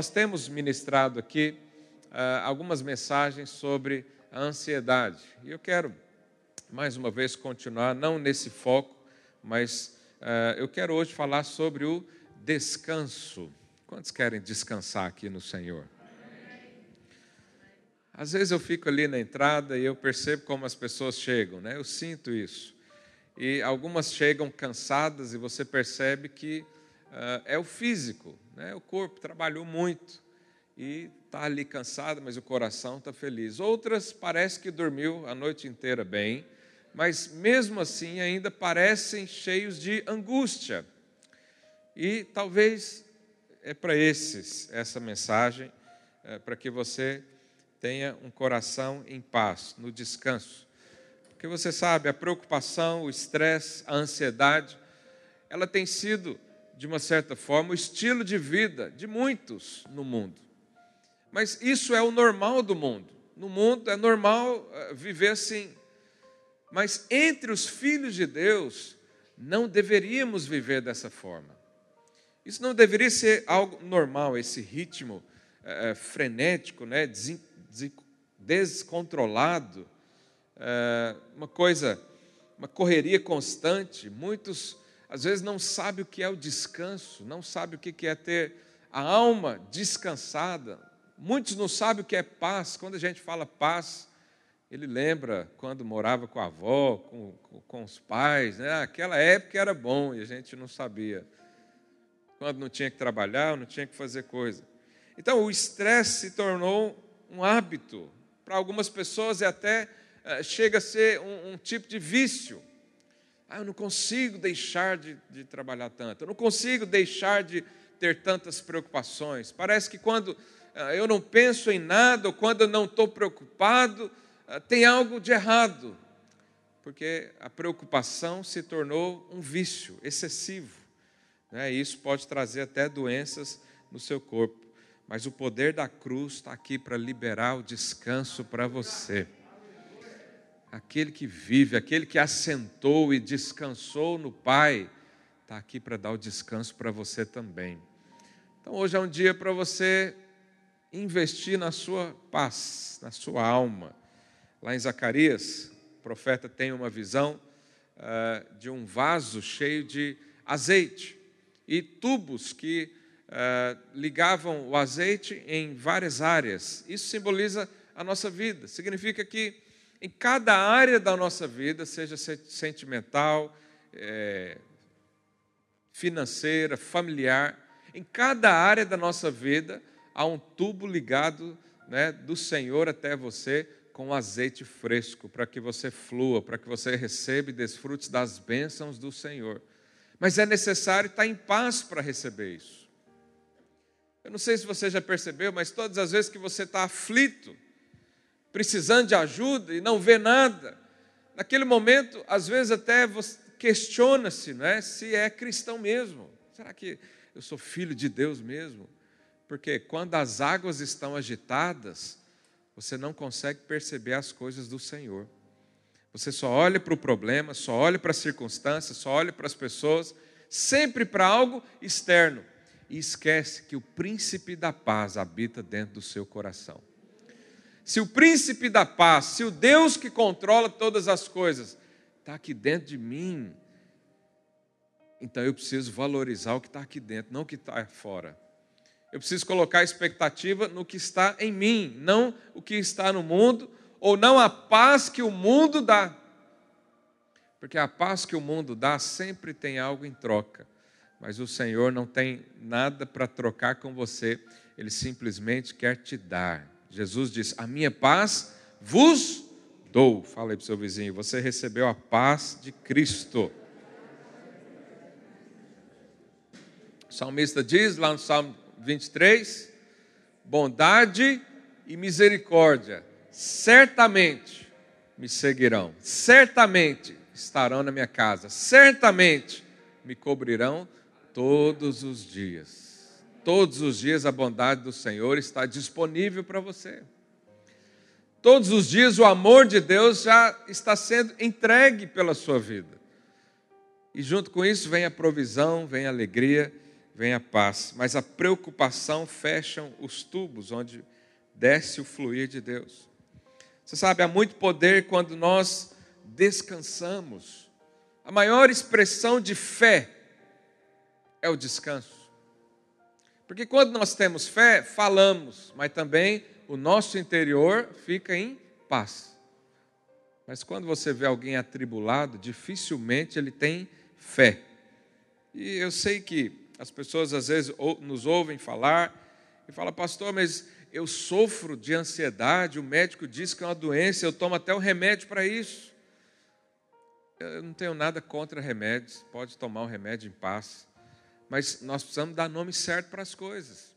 nós temos ministrado aqui uh, algumas mensagens sobre a ansiedade. E eu quero, mais uma vez, continuar, não nesse foco, mas uh, eu quero hoje falar sobre o descanso. Quantos querem descansar aqui no Senhor? Às vezes eu fico ali na entrada e eu percebo como as pessoas chegam, né? Eu sinto isso. E algumas chegam cansadas e você percebe que é o físico, né? O corpo trabalhou muito e está ali cansado, mas o coração está feliz. Outras parece que dormiu a noite inteira bem, mas mesmo assim ainda parecem cheios de angústia. E talvez é para esses essa mensagem, é, para que você tenha um coração em paz, no descanso. Porque você sabe, a preocupação, o estresse, a ansiedade, ela tem sido, de uma certa forma, o estilo de vida de muitos no mundo. Mas isso é o normal do mundo. No mundo é normal eh, viver assim. Mas entre os filhos de Deus, não deveríamos viver dessa forma. Isso não deveria ser algo normal, esse ritmo é, frenético, né, descontrolado, é, uma coisa, uma correria constante. Muitos, às vezes, não sabem o que é o descanso, não sabem o que é ter a alma descansada. Muitos não sabem o que é paz. Quando a gente fala paz, ele lembra quando morava com a avó, com, com os pais. Né? Aquela época era bom e a gente não sabia. Quando não tinha que trabalhar, não tinha que fazer coisa. Então, o estresse se tornou um hábito. Para algumas pessoas, é até uh, chega a ser um, um, tipo de vício. Ah, eu não consigo deixar de, de trabalhar tanto, eu não consigo deixar de ter tantas preocupações. Parece que quando uh, eu não penso em nada, ou quando eu não estou preocupado, uh, tem algo de errado. Porque a preocupação se tornou um vício excessivo. Né? E isso pode trazer até doenças no seu corpo. Mas o poder da cruz está aqui para liberar o descanso para você. Aquele que vive, aquele que assentou e descansou no Pai, está aqui para dar o descanso para você também. Então hoje é um dia para você investir na sua paz, na sua alma. Lá em Zacarias, o profeta tem uma visão uh, de um vaso cheio de azeite e tubos que uh, ligavam o azeite em várias áreas. Isso simboliza a nossa vida. Significa que em cada área da nossa vida, seja sentimental, é, financeira, familiar, em cada área da nossa vida há um tubo ligado né, do Senhor até você com azeite fresco, para que você flua, para que você receba e desfrute das bênçãos do Senhor. Mas é necessário estar em paz para receber isso. Eu não sei se você já percebeu, mas todas as vezes que você está aflito, precisando de ajuda e não vê nada, naquele momento, às vezes até questiona-se não é? se é cristão mesmo. Será que eu sou filho de Deus mesmo? Porque quando as águas estão agitadas, você não consegue perceber as coisas do Senhor. Você só olha para o problema, só olha para as circunstâncias, só olha para as pessoas, sempre para algo externo e esquece que o príncipe da paz habita dentro do seu coração. Se o príncipe da paz, se o Deus que controla todas as coisas, está aqui dentro de mim, então eu preciso valorizar o que está aqui dentro, não o que está fora. Eu preciso colocar expectativa no que está em mim, não o que está no mundo, ou não a paz que o mundo dá. Porque a paz que o mundo dá sempre tem algo em troca mas o Senhor não tem nada para trocar com você, ele simplesmente quer te dar. Jesus diz: A minha paz vos dou. Fala aí para o seu vizinho: Você recebeu a paz de Cristo. O salmista diz lá no Salmo 23: Bondade e misericórdia certamente me seguirão, certamente estarão na minha casa, certamente me cobrirão todos os dias. Todos os dias a bondade do Senhor está disponível para você. Todos os dias o amor de Deus já está sendo entregue pela sua vida. E junto com isso vem a provisão, vem a alegria, vem a paz. Mas a preocupação fecham os tubos onde desce o fluir de Deus. Você sabe, há muito poder quando nós descansamos. A maior expressão de fé é o descanso. Porque quando nós temos fé, falamos, mas também o nosso interior fica em paz. Mas quando você vê alguém atribulado, dificilmente ele tem fé. E eu sei que as pessoas às vezes nos ouvem falar e falam, pastor, mas eu sofro de ansiedade, o médico diz que é uma doença, eu tomo até o remédio para isso. Eu não tenho nada contra remédios, pode tomar o remédio em paz. Mas nós precisamos dar nome certo para as coisas.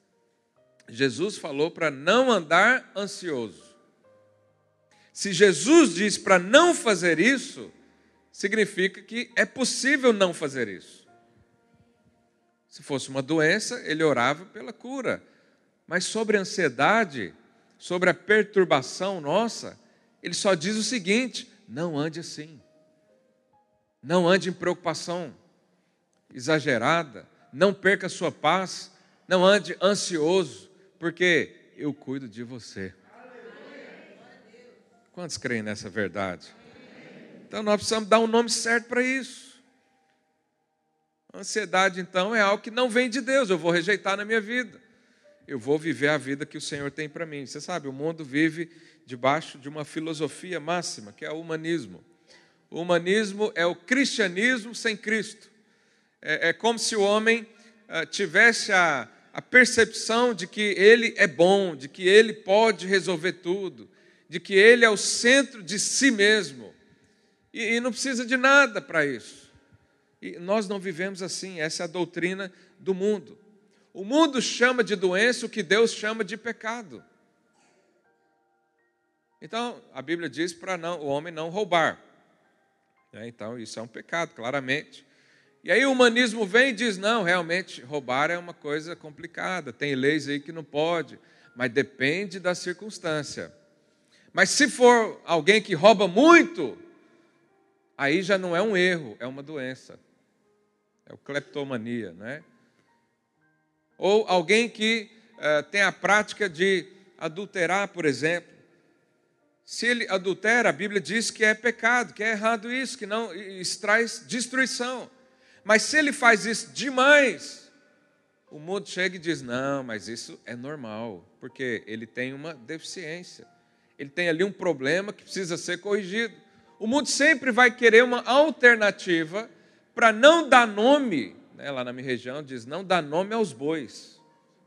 Jesus falou para não andar ansioso. Se Jesus diz para não fazer isso, significa que é possível não fazer isso. Se fosse uma doença, ele orava pela cura. Mas sobre a ansiedade, sobre a perturbação nossa, ele só diz o seguinte: não ande assim. Não ande em preocupação exagerada. Não perca sua paz. Não ande ansioso, porque eu cuido de você. Quantos creem nessa verdade? Então nós precisamos dar um nome certo para isso. Ansiedade, então, é algo que não vem de Deus, eu vou rejeitar na minha vida. Eu vou viver a vida que o Senhor tem para mim. Você sabe, o mundo vive debaixo de uma filosofia máxima, que é o humanismo. O humanismo é o cristianismo sem Cristo. É, é como se o homem uh, tivesse a, a percepção de que ele é bom, de que ele pode resolver tudo, de que ele é o centro de si mesmo e, e não precisa de nada para isso. E nós não vivemos assim, essa é a doutrina do mundo. O mundo chama de doença o que Deus chama de pecado. Então, a Bíblia diz para o homem não roubar. É, então, isso é um pecado, claramente. E aí o humanismo vem e diz: não, realmente, roubar é uma coisa complicada, tem leis aí que não pode, mas depende da circunstância. Mas se for alguém que rouba muito, aí já não é um erro, é uma doença. É o cleptomania, né? Ou alguém que uh, tem a prática de adulterar, por exemplo. Se ele adultera, a Bíblia diz que é pecado, que é errado isso, que não isso traz destruição. Mas se ele faz isso demais, o mundo chega e diz: não, mas isso é normal, porque ele tem uma deficiência ele tem ali um problema que precisa ser corrigido. O mundo sempre vai querer uma alternativa para não dar nome, né, lá na minha região diz, não dar nome aos bois,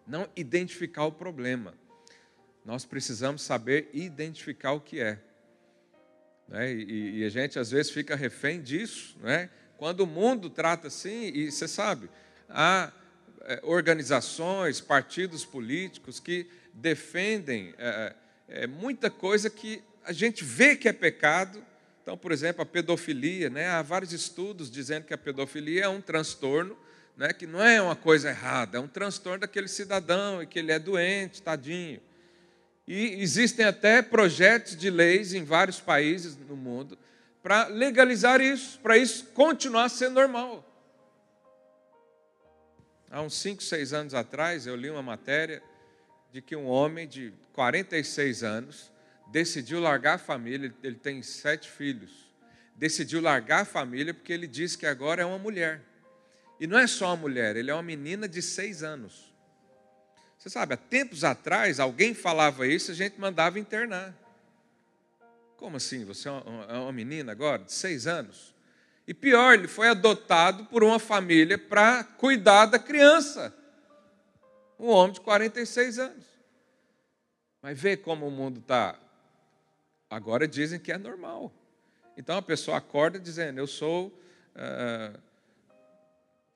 não identificar o problema. Nós precisamos saber identificar o que é. Né? E, e, a gente às vezes fica refém disso. Né? Quando o mundo trata assim, e você sabe, há é, organizações, partidos políticos que defendem. É, é, muita coisa que a gente vê que é pecado. Então, por exemplo, a pedofilia, né? há vários estudos dizendo que a pedofilia é um transtorno, né? que não é uma coisa errada, é um transtorno daquele cidadão e que ele é doente, tadinho. E existem até projetos de leis em vários países no mundo para legalizar isso, para isso continuar sendo normal. Há uns 5, 6 anos atrás, eu li uma matéria de que um homem de 46 anos decidiu largar a família, ele tem sete filhos, decidiu largar a família porque ele disse que agora é uma mulher. E não é só uma mulher, ele é uma menina de seis anos. Você sabe, há tempos atrás, alguém falava isso, a gente mandava internar. Como assim? Você é uma é menina agora, de seis anos? E pior, ele foi adotado por uma família para cuidar da criança um homem de 46 anos. Mas vê como o mundo está. Agora dizem que é normal. Então a pessoa acorda dizendo: Eu sou. Uh,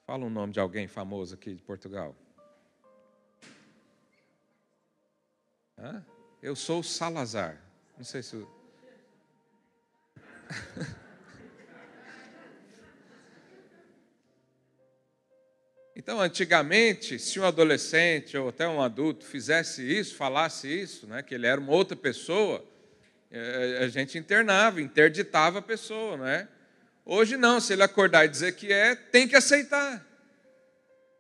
fala um nome de alguém famoso aqui de Portugal. Hã? Eu sou Salazar. Não sei se. Então, antigamente, se um adolescente ou até um adulto fizesse isso, falasse isso, né, que ele era uma outra pessoa, é, a gente internava, interditava a pessoa, não é? Hoje não, se ele acordar e dizer que é, tem que aceitar.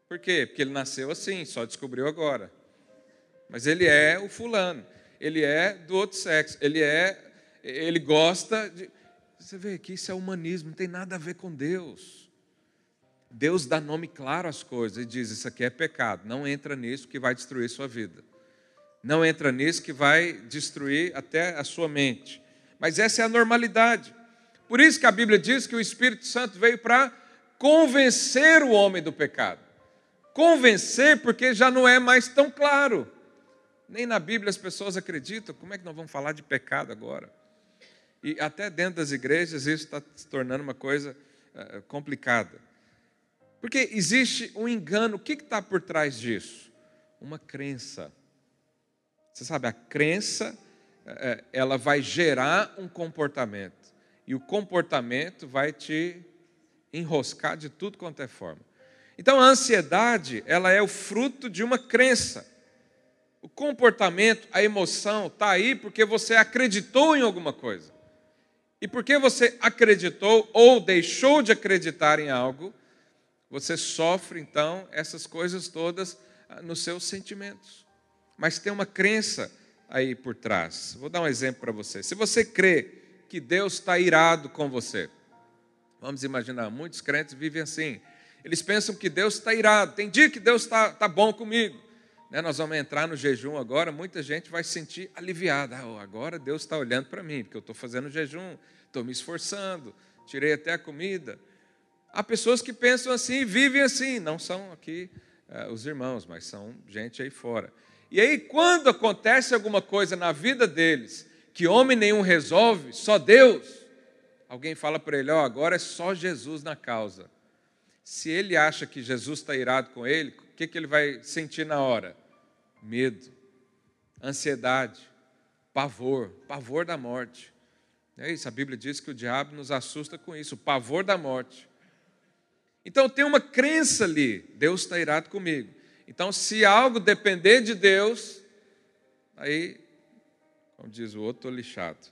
Por quê? Porque ele nasceu assim, só descobriu agora. Mas ele é o fulano, ele é do outro sexo, ele é, ele gosta de. Você vê que isso é humanismo, não tem nada a ver com Deus. Deus dá nome claro às coisas e diz: Isso aqui é pecado, não entra nisso que vai destruir sua vida. Não entra nisso que vai destruir até a sua mente. Mas essa é a normalidade. Por isso que a Bíblia diz que o Espírito Santo veio para convencer o homem do pecado. Convencer porque já não é mais tão claro. Nem na Bíblia as pessoas acreditam. Como é que nós vamos falar de pecado agora? E até dentro das igrejas isso está se tornando uma coisa uh, complicada. Porque existe um engano. O que está por trás disso? Uma crença. Você sabe, a crença, é, ela vai gerar um comportamento. E o comportamento vai te enroscar de tudo quanto é forma. Então a ansiedade, ela é o fruto de uma crença. O comportamento, a emoção está aí porque você acreditou em alguma coisa. E porque você acreditou ou deixou de acreditar em algo, você sofre então essas coisas todas ah, nos seus sentimentos mas tem uma crença aí por trás. Vou dar um exemplo para você. Se você crê que Deus está irado com você, vamos imaginar, muitos crentes vivem assim. Eles pensam que Deus está irado. Tem dia que Deus está tá bom comigo. Né, nós vamos entrar no jejum agora, muita gente vai se sentir aliviada. Ah, agora Deus está olhando para mim, porque eu estou fazendo jejum, estou me esforçando, tirei até a comida. Há pessoas que pensam assim, vivem assim, não são aqui eh, os irmãos, mas são gente aí fora. E aí, quando acontece alguma coisa na vida deles que homem nenhum resolve, só Deus, alguém fala para ele: oh, agora é só Jesus na causa. Se ele acha que Jesus está irado com ele, o que, que ele vai sentir na hora? Medo, ansiedade, pavor, pavor da morte. É isso, a Bíblia diz que o diabo nos assusta com isso, o pavor da morte. Então tem uma crença ali, Deus está irado comigo. Então, se algo depender de Deus, aí, como diz o outro, estou lixado.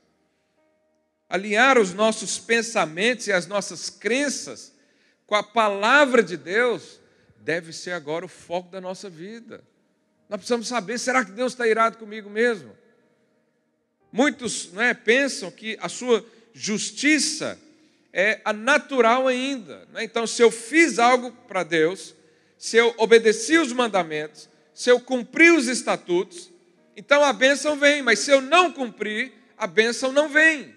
Alinhar os nossos pensamentos e as nossas crenças com a palavra de Deus deve ser agora o foco da nossa vida. Nós precisamos saber: será que Deus está irado comigo mesmo? Muitos não é, pensam que a sua justiça é a natural ainda. É? Então, se eu fiz algo para Deus, se eu obedeci os mandamentos, se eu cumpri os estatutos, então a bênção vem, mas se eu não cumprir, a bênção não vem.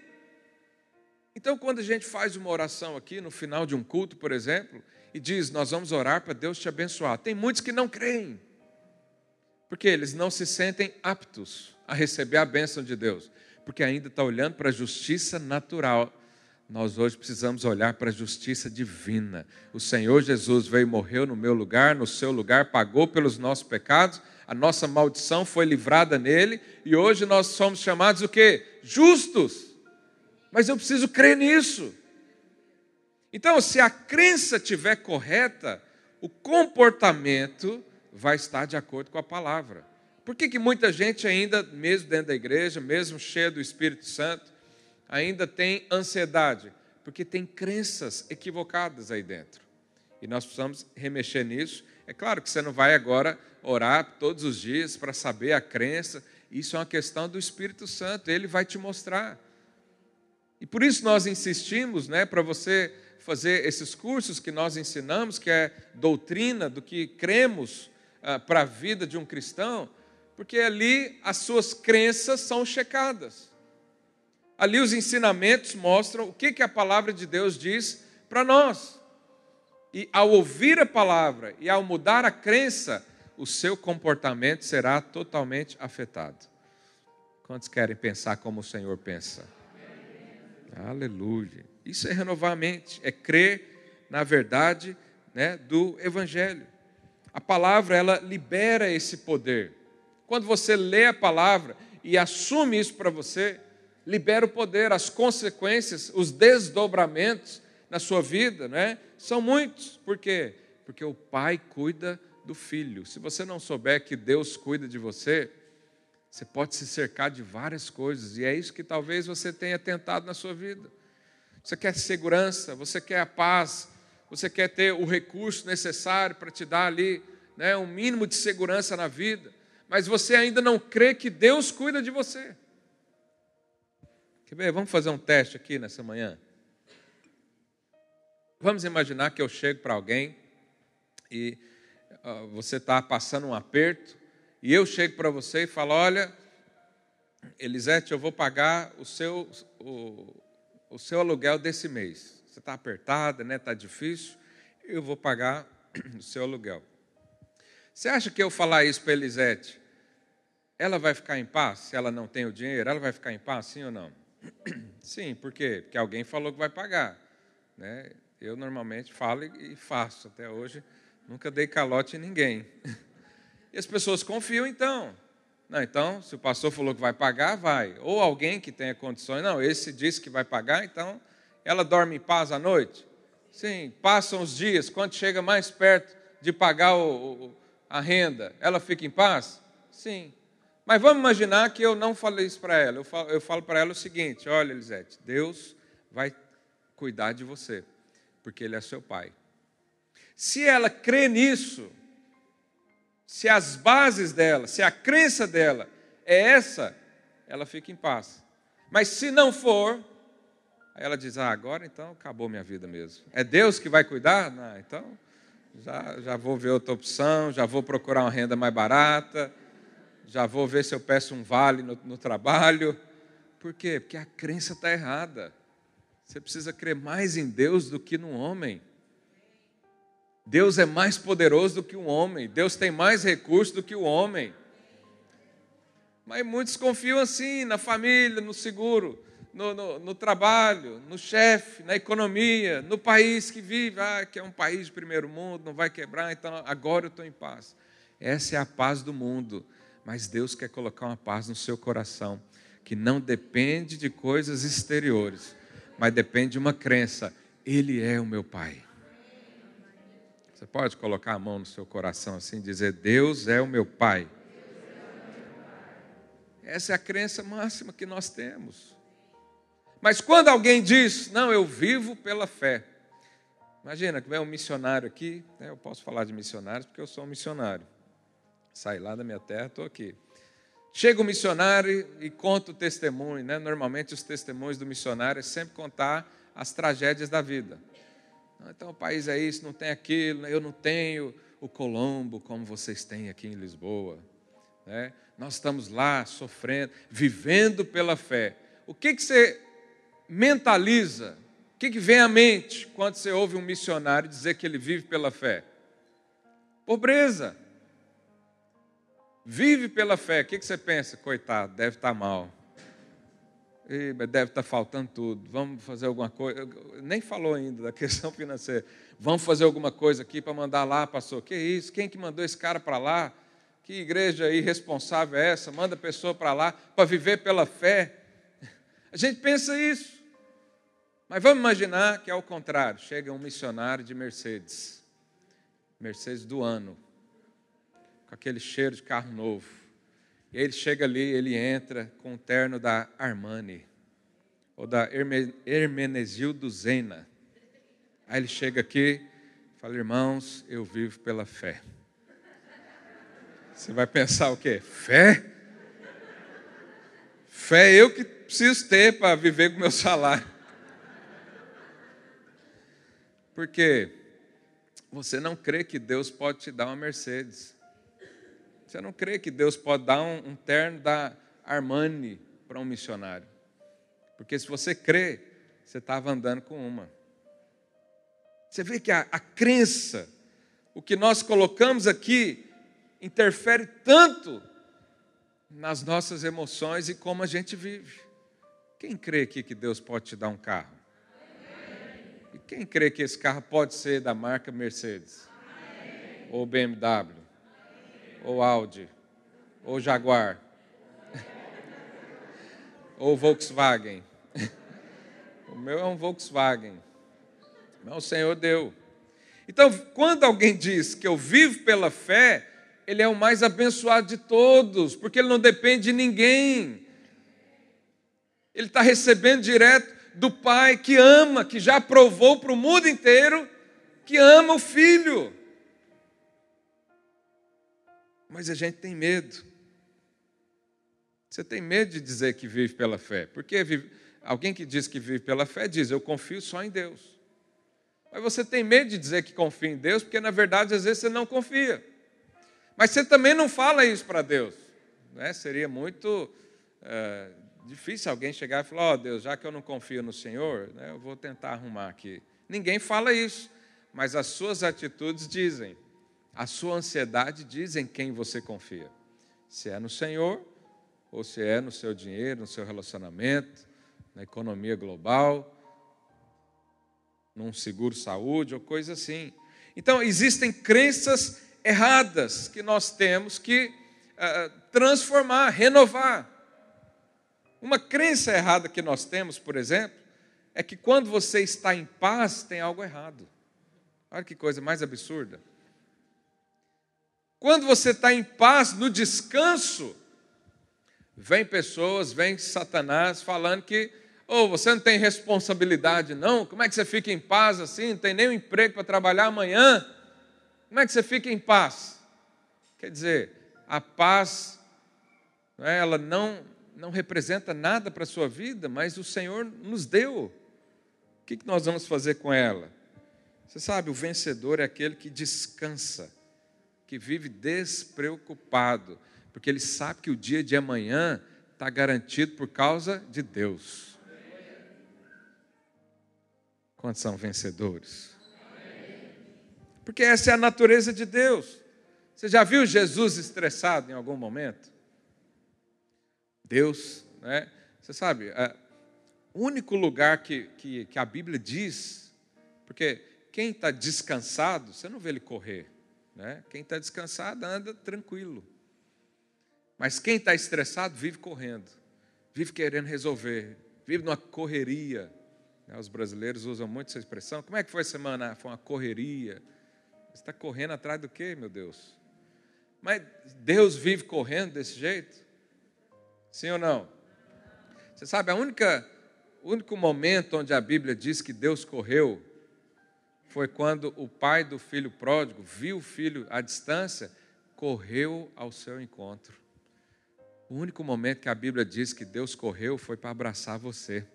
Então, quando a gente faz uma oração aqui no final de um culto, por exemplo, e diz: Nós vamos orar para Deus te abençoar, tem muitos que não creem, porque eles não se sentem aptos a receber a bênção de Deus, porque ainda está olhando para a justiça natural nós hoje precisamos olhar para a justiça divina. O Senhor Jesus veio e morreu no meu lugar, no seu lugar, pagou pelos nossos pecados, a nossa maldição foi livrada nele, e hoje nós somos chamados o quê? Justos. Mas eu preciso crer nisso. Então, se a crença estiver correta, o comportamento vai estar de acordo com a palavra. Por que, que muita gente ainda, mesmo dentro da igreja, mesmo cheia do Espírito Santo, ainda tem ansiedade, porque tem crenças equivocadas aí dentro. E nós precisamos remexer nisso. É claro que você não vai agora orar todos os dias para saber a crença, isso é uma questão do Espírito Santo, ele vai te mostrar. E por isso nós insistimos, né, para você fazer esses cursos que nós ensinamos, que é doutrina do que cremos ah, para a vida de um cristão, porque ali as suas crenças são checadas. Ali os ensinamentos mostram o que, que a palavra de Deus diz para nós. E ao ouvir a palavra e ao mudar a crença, o seu comportamento será totalmente afetado. Quantos querem pensar como o Senhor pensa? Aleluia. Isso é renovar a mente, é crer na verdade né, do Evangelho. A palavra, ela libera esse poder. Quando você lê a palavra e assume isso para você, libera o poder, as consequências, os desdobramentos na sua vida, né? São muitos. Por quê? Porque o pai cuida do filho. Se você não souber que Deus cuida de você, você pode se cercar de várias coisas, e é isso que talvez você tenha tentado na sua vida. Você quer segurança, você quer a paz, você quer ter o recurso necessário para te dar ali né, um mínimo de segurança na vida, mas você ainda não crê que Deus cuida de você. Quer ver? Vamos fazer um teste aqui nessa manhã. Vamos imaginar que eu chego para alguém e uh, você está passando um aperto e eu chego para você e falo: Olha, Elisete, eu vou pagar o seu, o, o seu aluguel desse mês. Você está apertada, né? Está difícil. Eu vou pagar o seu aluguel. Você acha que eu falar isso para Elisete, ela vai ficar em paz se ela não tem o dinheiro? Ela vai ficar em paz, sim ou não? Sim, por quê? Porque alguém falou que vai pagar. Né? Eu normalmente falo e faço. Até hoje nunca dei calote em ninguém. E as pessoas confiam então. Não, então, se o pastor falou que vai pagar, vai. Ou alguém que tenha condições, não, esse disse que vai pagar, então ela dorme em paz à noite? Sim, passam os dias, quando chega mais perto de pagar o, o, a renda, ela fica em paz? Sim. Mas vamos imaginar que eu não falei isso para ela. Eu falo, eu falo para ela o seguinte: olha, Elisete, Deus vai cuidar de você, porque Ele é seu pai. Se ela crê nisso, se as bases dela, se a crença dela é essa, ela fica em paz. Mas se não for, Aí ela diz: Ah, agora então acabou minha vida mesmo. É Deus que vai cuidar? Não, então já, já vou ver outra opção, já vou procurar uma renda mais barata, já vou ver se eu peço um vale no, no trabalho. Por quê? Porque a crença está errada. Você precisa crer mais em Deus do que no homem. Deus é mais poderoso do que o homem. Deus tem mais recursos do que o homem. Mas muitos confiam assim, na família, no seguro no, no, no trabalho, no chefe, na economia, no país que vive, ah, que é um país de primeiro mundo, não vai quebrar, então agora eu estou em paz. Essa é a paz do mundo, mas Deus quer colocar uma paz no seu coração, que não depende de coisas exteriores, mas depende de uma crença: Ele é o meu Pai. Você pode colocar a mão no seu coração assim e dizer: Deus é o meu Pai. Essa é a crença máxima que nós temos. Mas quando alguém diz, não, eu vivo pela fé. Imagina que vem um missionário aqui, né, eu posso falar de missionários porque eu sou um missionário. Saí lá da minha terra, estou aqui. Chega o um missionário e conta o testemunho. Né? Normalmente os testemunhos do missionário é sempre contar as tragédias da vida. Então o país é isso, não tem aquilo, eu não tenho o Colombo como vocês têm aqui em Lisboa. Né? Nós estamos lá sofrendo, vivendo pela fé. O que, que você mentaliza, o que, que vem à mente quando você ouve um missionário dizer que ele vive pela fé? Pobreza. Vive pela fé. O que, que você pensa? Coitado, deve estar mal. deve estar faltando tudo. Vamos fazer alguma coisa. Nem falou ainda da questão financeira. Vamos fazer alguma coisa aqui para mandar lá, pastor. Que isso? Quem que mandou esse cara para lá? Que igreja irresponsável é essa? Manda a pessoa para lá para viver pela fé. A gente pensa isso. Mas vamos imaginar que é o contrário: chega um missionário de Mercedes, Mercedes do ano, com aquele cheiro de carro novo. E ele chega ali, ele entra com o terno da Armani, ou da Hermenegildo Zena. Aí ele chega aqui fala: Irmãos, eu vivo pela fé. Você vai pensar o quê? Fé? Fé é eu que preciso ter para viver com o meu salário. Porque você não crê que Deus pode te dar uma Mercedes. Você não crê que Deus pode dar um, um terno da Armani para um missionário. Porque se você crê, você estava andando com uma. Você vê que a, a crença, o que nós colocamos aqui, interfere tanto nas nossas emoções e como a gente vive. Quem crê aqui que Deus pode te dar um carro? E quem crê que esse carro pode ser da marca Mercedes? Amém. Ou BMW? Amém. Ou Audi? Ou Jaguar? ou Volkswagen? o meu é um Volkswagen. Mas o Senhor deu. Então, quando alguém diz que eu vivo pela fé, ele é o mais abençoado de todos, porque ele não depende de ninguém. Ele está recebendo direto do Pai que ama, que já provou para o mundo inteiro que ama o filho. Mas a gente tem medo. Você tem medo de dizer que vive pela fé. Porque alguém que diz que vive pela fé diz: Eu confio só em Deus. Mas você tem medo de dizer que confia em Deus, porque na verdade às vezes você não confia. Mas você também não fala isso para Deus. Né? Seria muito é, difícil alguém chegar e falar: Ó oh, Deus, já que eu não confio no Senhor, né, eu vou tentar arrumar aqui. Ninguém fala isso, mas as suas atitudes dizem, a sua ansiedade dizem quem você confia. Se é no Senhor ou se é no seu dinheiro, no seu relacionamento, na economia global, num seguro saúde ou coisa assim. Então, existem crenças erradas que nós temos que uh, transformar, renovar. Uma crença errada que nós temos, por exemplo, é que quando você está em paz, tem algo errado. Olha que coisa mais absurda. Quando você está em paz, no descanso, Vem pessoas, vem Satanás falando que, oh, você não tem responsabilidade, não? Como é que você fica em paz assim? Não tem nem um emprego para trabalhar amanhã? Como é que você fica em paz? Quer dizer, a paz, é, ela não, não representa nada para a sua vida, mas o Senhor nos deu. O que nós vamos fazer com ela? Você sabe, o vencedor é aquele que descansa, que vive despreocupado porque ele sabe que o dia de amanhã está garantido por causa de Deus. Quantos são vencedores? Porque essa é a natureza de Deus. Você já viu Jesus estressado em algum momento? Deus, né? Você sabe, é, o único lugar que, que, que a Bíblia diz, porque quem está descansado, você não vê ele correr. Né? Quem está descansado anda tranquilo. Mas quem está estressado vive correndo, vive querendo resolver, vive numa correria. Né, os brasileiros usam muito essa expressão. Como é que foi a semana? Foi uma correria. Você está correndo atrás do quê, meu Deus? Mas Deus vive correndo desse jeito? Sim ou não? Você sabe, a única, o único momento onde a Bíblia diz que Deus correu foi quando o pai do filho pródigo viu o filho à distância, correu ao seu encontro. O único momento que a Bíblia diz que Deus correu foi para abraçar você.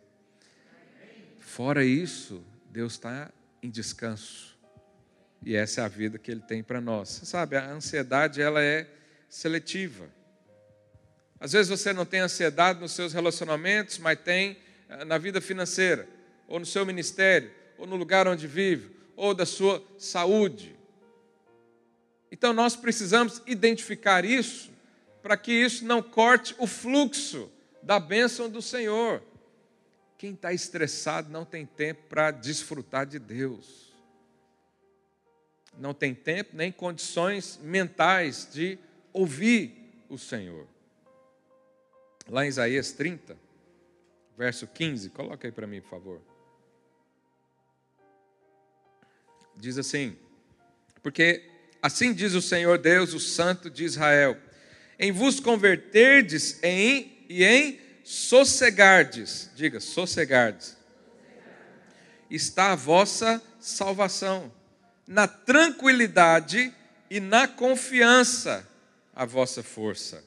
Fora isso, Deus está em descanso. E essa é a vida que Ele tem para nós. Você sabe, a ansiedade ela é seletiva. Às vezes você não tem ansiedade nos seus relacionamentos, mas tem eh, na vida financeira, ou no seu ministério, ou no lugar onde vive, ou da sua saúde. Então nós precisamos identificar isso para que isso não corte o fluxo da bênção do Senhor. Quem está estressado não tem tempo para desfrutar de Deus. Não tem tempo nem condições mentais de ouvir o Senhor. Lá em Isaías 30, verso 15, coloca aí para mim, por favor. Diz assim: Porque assim diz o Senhor Deus, o Santo de Israel: em vos converterdes em, e em sossegardes, diga, sossegardes, está a vossa salvação, na tranquilidade e na confiança a vossa força.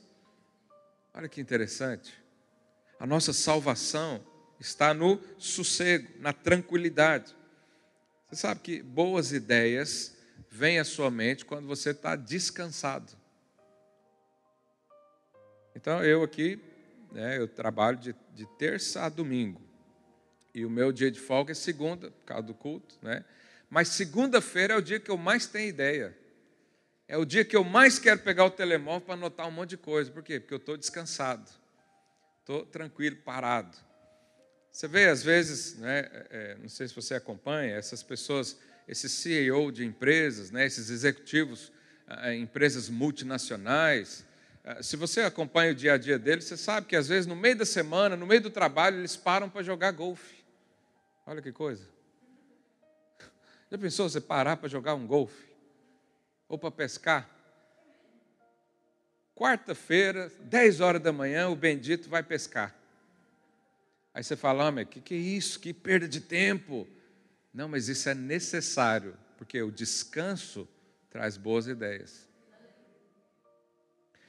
Olha que interessante. A nossa salvação está no sossego, na tranquilidade. Você sabe que boas ideias vêm à sua mente quando você está descansado. Então eu aqui, né, eu trabalho de, de terça a domingo. E o meu dia de folga é segunda, por causa do culto, né? Mas segunda-feira é o dia que eu mais tenho ideia. É o dia que eu mais quero pegar o telemóvel para anotar um monte de coisa. Por quê? Porque eu estou descansado. Estou tranquilo, parado. Você vê, às vezes, né, é, é não sei se você acompanha, essas pessoas, esses CEO de empresas, né, esses executivos, é, empresas multinacionais, ah, se você acompanha o dia a dia deles, você sabe que às vezes no meio da semana, no meio do trabalho, eles param para jogar golfe. Olha que coisa. Já pensou você parar para jogar um golfe? Ou para pescar? Quarta-feira, 10 horas da manhã, o bendito vai pescar. Aí você fala, o que, que é isso? Que perda de tempo. Não, mas isso é necessário porque o descanso traz boas ideias.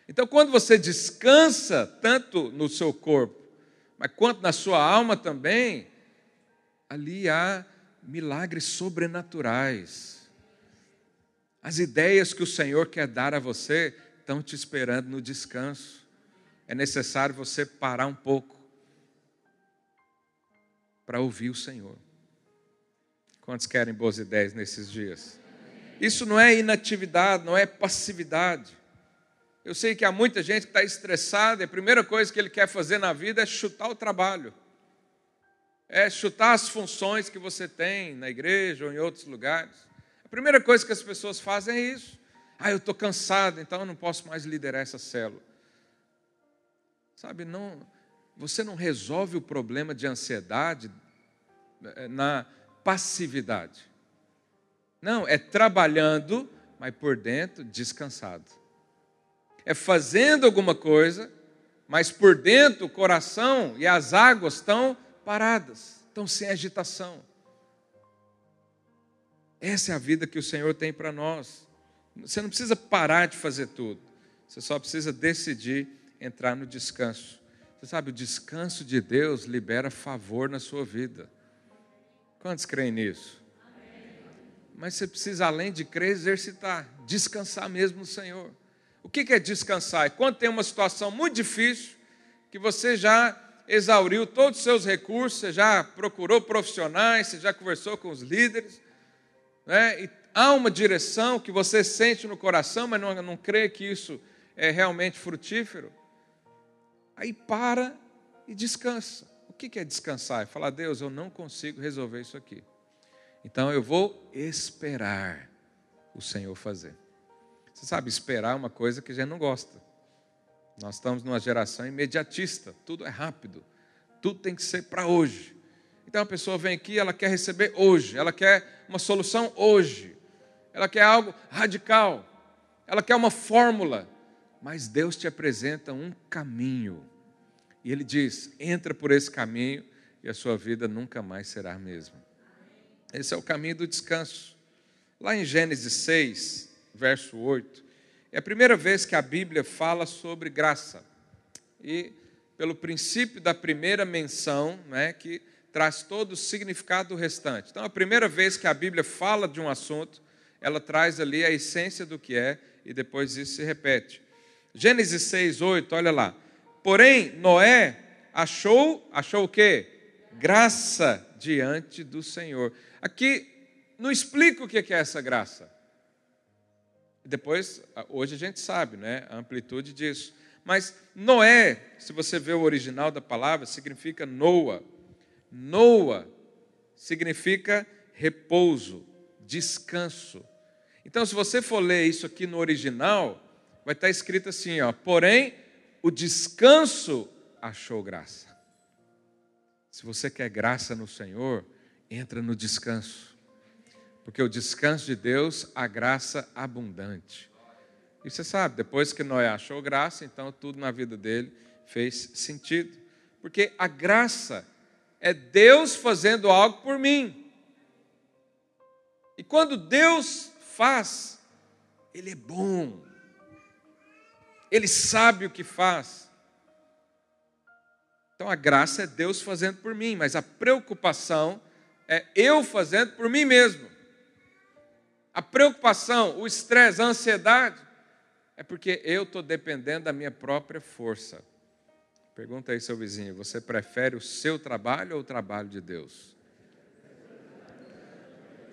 Então, quando você descansa tanto no seu corpo, mas quanto na sua alma também, ali há milagres sobrenaturais. As ideias que o Senhor quer dar a você estão te esperando no descanso. É necessário você parar um pouco para ouvir o Senhor. Quantos querem boas ideias nesses dias? Isso não é inatividade, não é passividade. Eu sei que há muita gente que está estressada e a primeira coisa que ele quer fazer na vida é chutar o trabalho, é chutar as funções que você tem na igreja ou em outros lugares. Primeira coisa que as pessoas fazem é isso. Ah, eu estou cansado, então eu não posso mais liderar essa célula. Sabe, não, você não resolve o problema de ansiedade eh, na passividade. Não, é trabalhando, mas por dentro descansado é fazendo alguma coisa, mas por dentro o coração e as águas estão paradas, estão sem agitação. Essa é a vida que o Senhor tem para nós. Você não precisa parar de fazer tudo, você só precisa decidir entrar no descanso. Você sabe, o descanso de Deus libera favor na sua vida. Quantos creem nisso? Mas você precisa, além de crer, exercitar, descansar mesmo no Senhor. O que é descansar? É quando tem uma situação muito difícil, que você já exauriu todos os seus recursos, você já procurou profissionais, você já conversou com os líderes, né? e há uma direção que você sente no coração, mas não, não crê que isso é realmente frutífero. Aí para e descansa. O que é descansar? É falar, Deus, eu não consigo resolver isso aqui. Então eu vou esperar o Senhor fazer. Você sabe, esperar é uma coisa que a gente não gosta. Nós estamos numa geração imediatista, tudo é rápido, tudo tem que ser para hoje. Então a pessoa vem aqui, ela quer receber hoje, ela quer uma solução hoje, ela quer algo radical, ela quer uma fórmula, mas Deus te apresenta um caminho. E Ele diz: entra por esse caminho e a sua vida nunca mais será a mesma. Esse é o caminho do descanso. Lá em Gênesis 6, verso 8. É a primeira vez que a Bíblia fala sobre graça. E pelo princípio da primeira menção, né, que traz todo o significado do restante. Então, a primeira vez que a Bíblia fala de um assunto, ela traz ali a essência do que é e depois isso se repete. Gênesis 6, 8, olha lá. Porém, Noé achou, achou o quê? Graça diante do Senhor. Aqui não explica o que é essa graça. Depois, hoje a gente sabe né, a amplitude disso. Mas Noé, se você vê o original da palavra, significa Noa. Noa significa repouso, descanso. Então, se você for ler isso aqui no original, vai estar escrito assim: ó, porém, o descanso achou graça. Se você quer graça no Senhor, entra no descanso porque o descanso de Deus, a graça abundante. E você sabe, depois que Noé achou graça, então tudo na vida dele fez sentido. Porque a graça é Deus fazendo algo por mim. E quando Deus faz, Ele é bom. Ele sabe o que faz. Então a graça é Deus fazendo por mim, mas a preocupação é eu fazendo por mim mesmo a preocupação, o estresse, a ansiedade, é porque eu estou dependendo da minha própria força. Pergunta aí, seu vizinho: você prefere o seu trabalho ou o trabalho de Deus?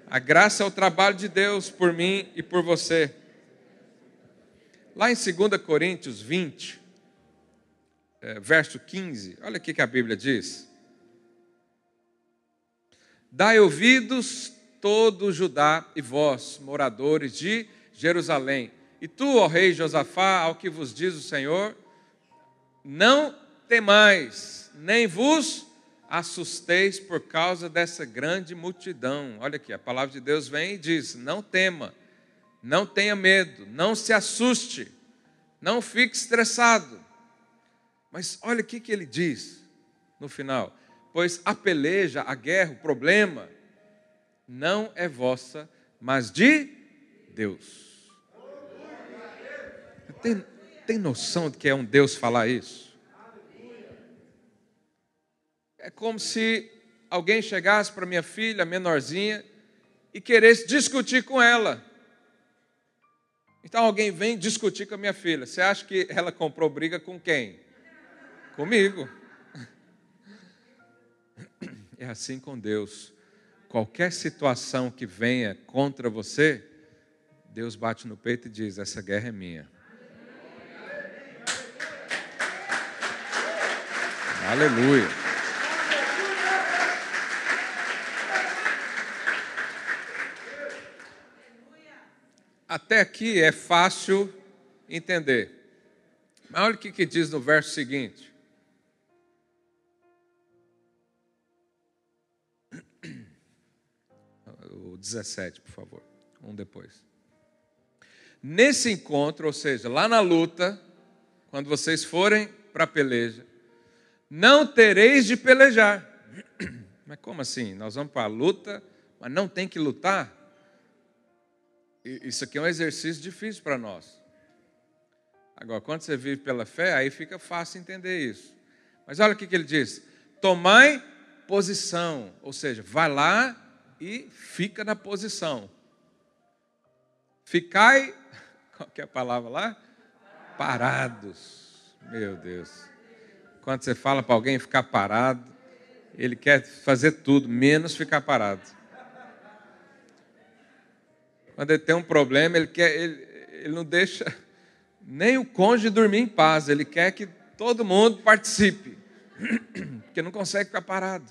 A graça é o trabalho de Deus por mim e por você. Lá em 2 Coríntios 20, é, verso 15, olha o que a Bíblia diz. Dai ouvidos todo Judá e vós, moradores de Jerusalém. E tu, ó rei Josafá, ao que vos diz o Senhor, não temais, nem vos assusteis por causa dessa grande multidão. Olha aqui, a palavra de Deus vem e diz: não tema, não tenha medo, não se assuste, não fique estressado. Mas olha o que, ele diz no final: pois a peleja, a guerra, o problema, não é vossa, mas de Deus. Tem, tem noção de que é um Deus falar isso? É como se alguém chegasse para minha filha, menorzinha, e queresse discutir com ela. Então alguém vem discutir com a minha filha. Você acha que ela comprou briga com quem? Comigo. É assim com Deus. Qualquer situação que venha contra você, Deus bate no peito e diz: Essa guerra é minha. Aleluia. Até aqui é fácil entender. Mas olha o que, que diz no verso seguinte. O 17, por favor. Um depois. Nesse encontro, ou seja, lá na luta, quando vocês forem para a peleja, não tereis de pelejar. Mas como assim? Nós vamos para a luta, mas não tem que lutar? Isso aqui é um exercício difícil para nós. Agora, quando você vive pela fé, aí fica fácil entender isso. Mas olha o que ele diz: tomai posição, ou seja, vai lá e fica na posição. Ficai, qual é a palavra lá? Parados. Meu Deus. Quando você fala para alguém ficar parado, ele quer fazer tudo, menos ficar parado. Quando ele tem um problema, ele, quer, ele, ele não deixa nem o cônjuge dormir em paz, ele quer que todo mundo participe, porque não consegue ficar parado.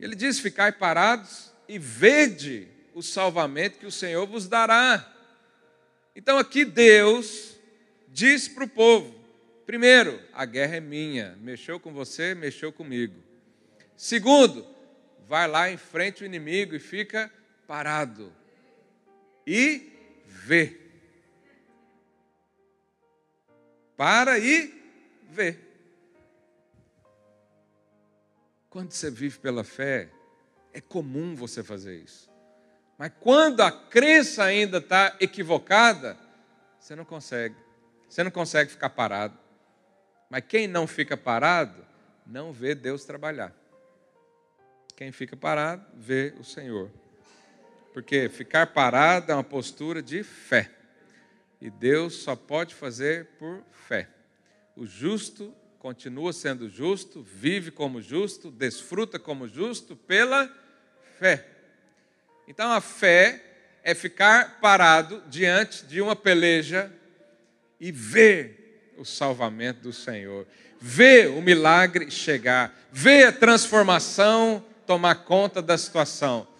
Ele diz: Ficai parados e vede o salvamento que o Senhor vos dará. Então aqui Deus diz para o povo: primeiro, a guerra é minha, mexeu com você, mexeu comigo. Segundo, vai lá em frente o inimigo e fica parado e vê. Para e vê. Quando você vive pela fé, é comum você fazer isso. Mas quando a crença ainda está equivocada, você não consegue. Você não consegue ficar parado. Mas quem não fica parado, não vê Deus trabalhar. Quem fica parado, vê o Senhor. Porque ficar parado é uma postura de fé. E Deus só pode fazer por fé. O justo continua sendo justo, vive como justo, desfruta como justo pela fé. Então a fé é ficar parado diante de uma peleja e ver o salvamento do Senhor, ver o milagre chegar, ver a transformação tomar conta da situação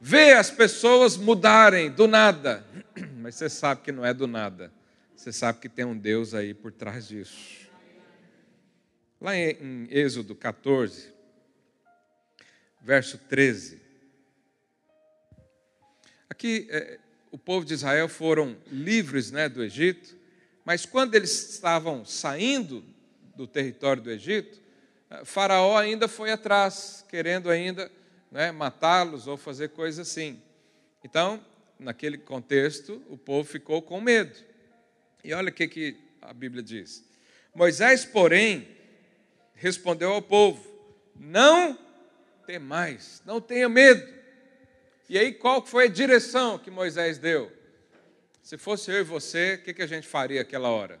vê as pessoas mudarem do nada, mas você sabe que não é do nada. Você sabe que tem um Deus aí por trás disso. Lá em Êxodo 14, verso 13. Aqui, é, o povo de Israel foram livres né, do Egito, mas quando eles estavam saindo do território do Egito, Faraó ainda foi atrás, querendo ainda né, matá-los ou fazer coisas assim. Então, naquele contexto, o povo ficou com medo. E olha o que, que a Bíblia diz. Moisés, porém, respondeu ao povo: Não temais, não tenha medo. E aí, qual foi a direção que Moisés deu? Se fosse eu e você, o que, que a gente faria aquela hora?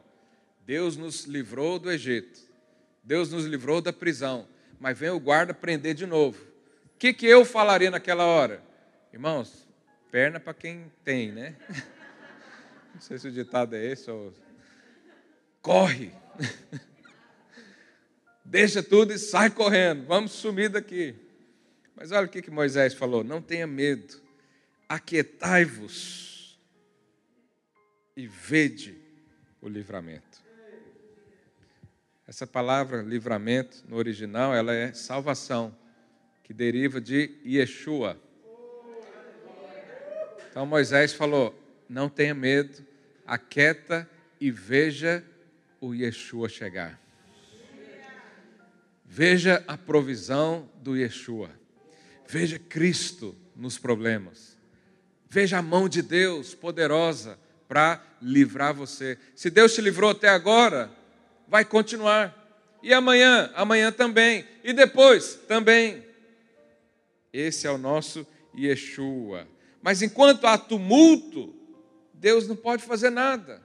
Deus nos livrou do Egito, Deus nos livrou da prisão, mas vem o guarda prender de novo que, que eu falaria naquela hora? Irmãos, perna para quem tem, né? Não sei se o ditado é esse ou. Corre! Deixa tudo e sai correndo, vamos sumir daqui. Mas olha o que, que Moisés falou: não tenha medo, aquietai-vos e vede o livramento. Essa palavra livramento no original, ela é salvação que deriva de Yeshua. Então Moisés falou: não tenha medo, aquieta e veja o Yeshua chegar. Veja a provisão do Yeshua. Veja Cristo nos problemas. Veja a mão de Deus poderosa para livrar você. Se Deus te livrou até agora, vai continuar. E amanhã, amanhã também. E depois também. Esse é o nosso Yeshua. Mas enquanto há tumulto, Deus não pode fazer nada.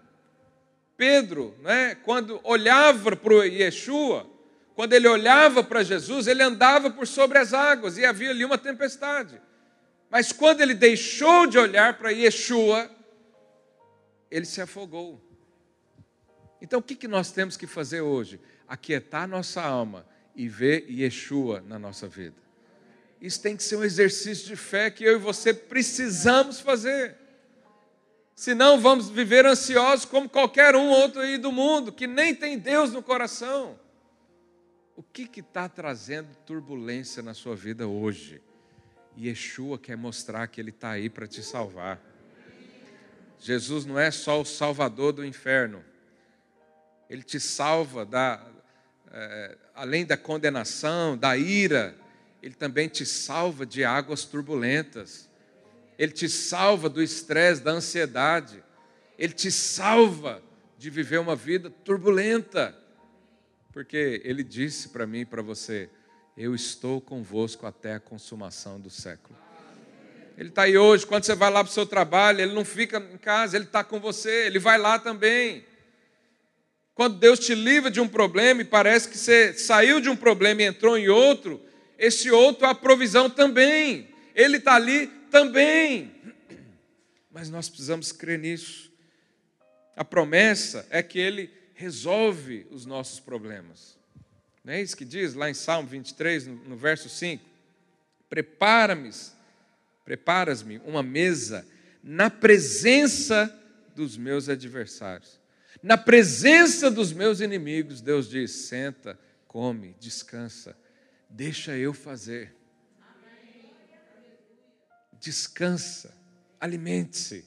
Pedro, né, quando olhava para o Yeshua, quando ele olhava para Jesus, ele andava por sobre as águas e havia ali uma tempestade. Mas quando ele deixou de olhar para Yeshua, ele se afogou. Então o que, que nós temos que fazer hoje? Aquietar nossa alma e ver Yeshua na nossa vida. Isso tem que ser um exercício de fé que eu e você precisamos fazer. Senão vamos viver ansiosos como qualquer um outro aí do mundo, que nem tem Deus no coração. O que está trazendo turbulência na sua vida hoje? Yeshua quer mostrar que Ele está aí para te salvar. Jesus não é só o salvador do inferno, Ele te salva da, é, além da condenação, da ira, Ele também te salva de águas turbulentas, Ele te salva do estresse, da ansiedade, Ele te salva de viver uma vida turbulenta, porque Ele disse para mim e para você: Eu estou convosco até a consumação do século. Ele está aí hoje, quando você vai lá para o seu trabalho, ele não fica em casa, ele está com você, ele vai lá também. Quando Deus te livra de um problema e parece que você saiu de um problema e entrou em outro, esse outro, a provisão também. Ele está ali também. Mas nós precisamos crer nisso. A promessa é que Ele resolve os nossos problemas. Não é isso que diz lá em Salmo 23, no, no verso 5? Prepara-me, preparas-me uma mesa na presença dos meus adversários. Na presença dos meus inimigos, Deus diz: senta, come, descansa, deixa eu fazer. Descansa, alimente-se.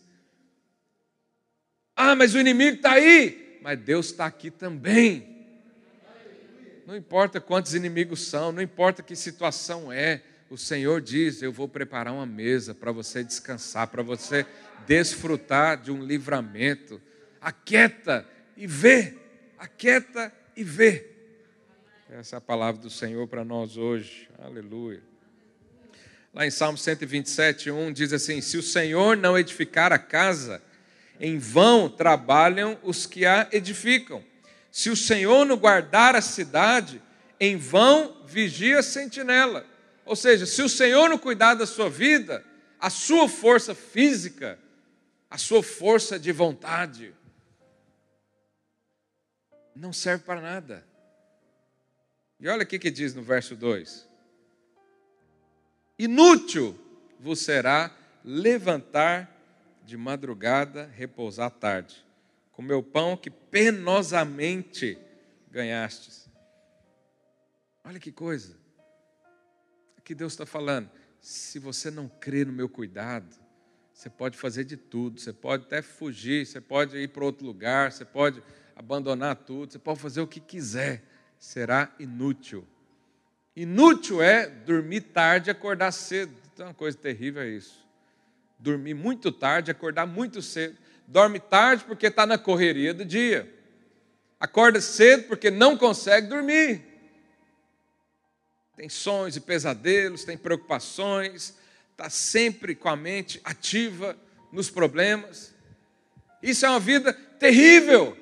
Ah, mas o inimigo está aí. Mas Deus está aqui também. Não importa quantos inimigos são, não importa que situação é, o Senhor diz: Eu vou preparar uma mesa para você descansar, para você desfrutar de um livramento aquieta e vê, aquieta e vê. Essa é a palavra do Senhor para nós hoje. Aleluia. Lá em Salmo 127, 1 diz assim: Se o Senhor não edificar a casa, em vão trabalham os que a edificam. Se o Senhor não guardar a cidade, em vão vigia a sentinela. Ou seja, se o Senhor não cuidar da sua vida, a sua força física, a sua força de vontade, não serve para nada. E olha o que diz no verso 2: Inútil vos será levantar de madrugada, repousar tarde, comer o pão que penosamente ganhastes. Olha que coisa. Aqui Deus está falando. Se você não crê no meu cuidado, você pode fazer de tudo, você pode até fugir, você pode ir para outro lugar, você pode abandonar tudo, você pode fazer o que quiser, será inútil. Inútil é dormir tarde e acordar cedo. Então, uma coisa terrível é isso. Dormir muito tarde, acordar muito cedo. Dorme tarde porque está na correria do dia. Acorda cedo porque não consegue dormir. Tem sonhos e pesadelos, tem preocupações, está sempre com a mente ativa nos problemas. Isso é uma vida terrível.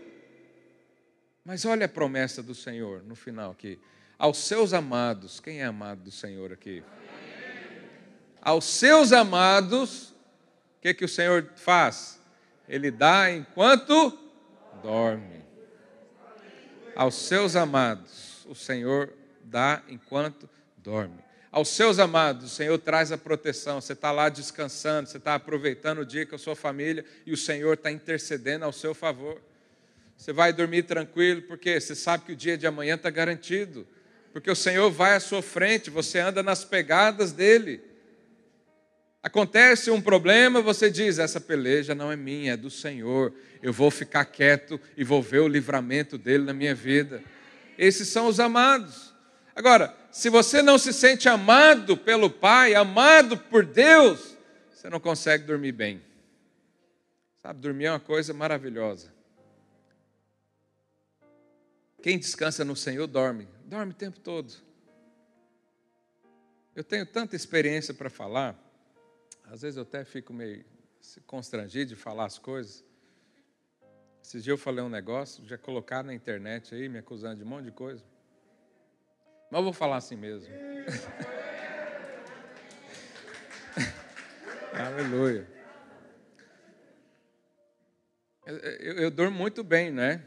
Mas olha a promessa do Senhor no final aqui. Aos seus amados, quem é amado do Senhor aqui? Aos seus amados, o que, que o Senhor faz? Ele dá enquanto dorme. Aos seus amados, o Senhor dá enquanto dorme. Aos seus amados, o Senhor traz a proteção. Você está lá descansando, você está aproveitando o dia com a sua família e o Senhor está intercedendo ao seu favor. Você vai dormir tranquilo, porque você sabe que o dia de amanhã está garantido. Porque o Senhor vai à sua frente, você anda nas pegadas dele. Acontece um problema, você diz: essa peleja não é minha, é do Senhor. Eu vou ficar quieto e vou ver o livramento dele na minha vida. Esses são os amados. Agora, se você não se sente amado pelo Pai, amado por Deus, você não consegue dormir bem. Sabe, dormir é uma coisa maravilhosa. Quem descansa no Senhor dorme, dorme o tempo todo. Eu tenho tanta experiência para falar, às vezes eu até fico meio constrangido de falar as coisas. Esses dias eu falei um negócio, já colocaram na internet aí, me acusando de um monte de coisa. Mas eu vou falar assim mesmo. Aleluia. Eu, eu, eu, durmo muito bem, né?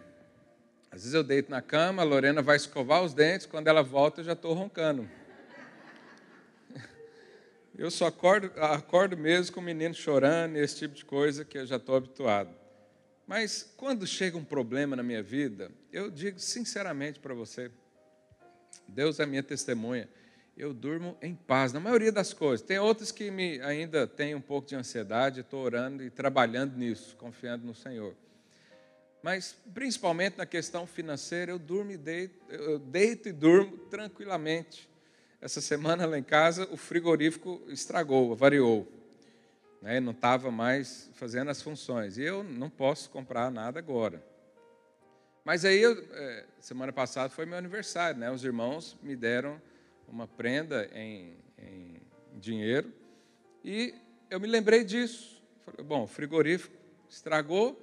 Às vezes eu deito na cama, a Lorena vai escovar os dentes, quando ela volta eu já estou roncando. Eu só acordo, acordo mesmo com o menino chorando, esse tipo de coisa que eu já estou habituado. Mas quando chega um problema na minha vida, eu digo sinceramente para você, Deus é minha testemunha, eu durmo em paz, na maioria das coisas. Tem outras que me ainda têm um pouco de ansiedade, estou orando e trabalhando nisso, confiando no Senhor. Mas, principalmente na questão financeira, eu durmo e deito, eu deito e durmo tranquilamente. Essa semana lá em casa, o frigorífico estragou, variou. Né? Não estava mais fazendo as funções. E eu não posso comprar nada agora. Mas aí, eu, é, semana passada foi meu aniversário, né? Os irmãos me deram uma prenda em, em dinheiro e eu me lembrei disso. Falei, bom, o frigorífico estragou,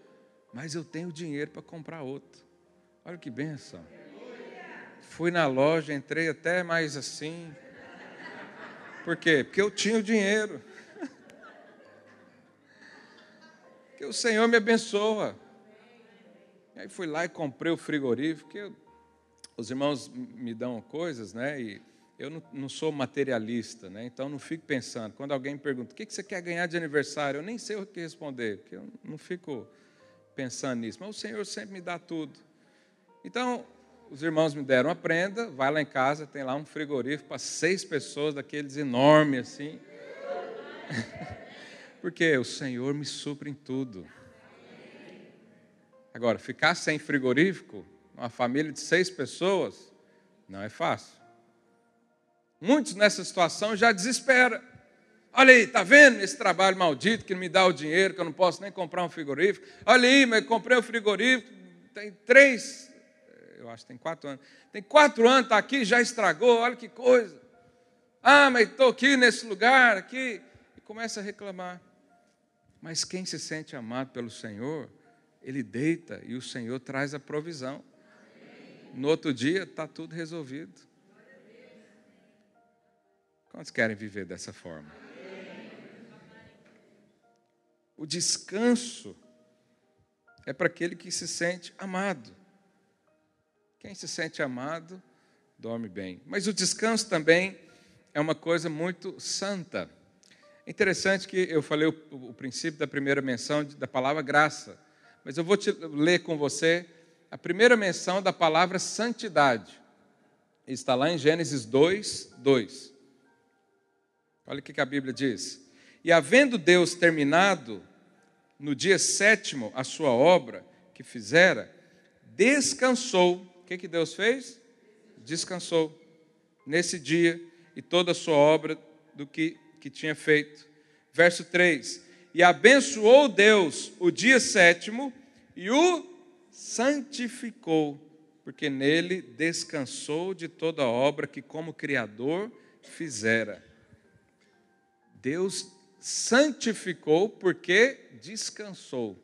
mas eu tenho dinheiro para comprar outro. Olha que benção. Fui na loja, entrei até mais assim. Por quê? Porque eu tinha o dinheiro. Que o Senhor me abençoa. Aí fui lá e comprei o frigorífico. Eu, os irmãos me dão coisas, né? E eu não, não, sou materialista, né? Então não fico pensando. Quando alguém me pergunta o que você quer ganhar de aniversário, eu nem sei o que responder, porque eu não fico pensando nisso. Mas o Senhor sempre me dá tudo. Então os irmãos me deram a prenda, vai lá em casa, tem lá um frigorífico para seis pessoas, daqueles enormes assim. Porque o Senhor me supre em tudo. Agora, ficar sem frigorífico, uma família de seis pessoas, não é fácil. Muitos nessa situação já desesperam. Olha aí, tá vendo esse trabalho maldito que me dá o dinheiro, que eu não posso nem comprar um frigorífico? Olha aí, mas comprei o um frigorífico, tem três, eu acho que tem quatro anos. Tem quatro anos, está aqui, já estragou, olha que coisa. Ah, mas estou aqui nesse lugar, aqui. E começa a reclamar. Mas quem se sente amado pelo Senhor, ele deita e o Senhor traz a provisão. No outro dia está tudo resolvido. Quantos querem viver dessa forma? O descanso é para aquele que se sente amado. Quem se sente amado, dorme bem. Mas o descanso também é uma coisa muito santa. É interessante que eu falei o, o princípio da primeira menção da palavra graça. Mas eu vou te ler com você a primeira menção da palavra santidade. Está lá em Gênesis 2, 2. Olha o que a Bíblia diz. E havendo Deus terminado no dia sétimo a sua obra que fizera, descansou. O que, que Deus fez? Descansou nesse dia e toda a sua obra do que, que tinha feito. Verso 3: e abençoou Deus o dia sétimo e o santificou, porque nele descansou de toda a obra que, como Criador, fizera. Deus santificou porque descansou.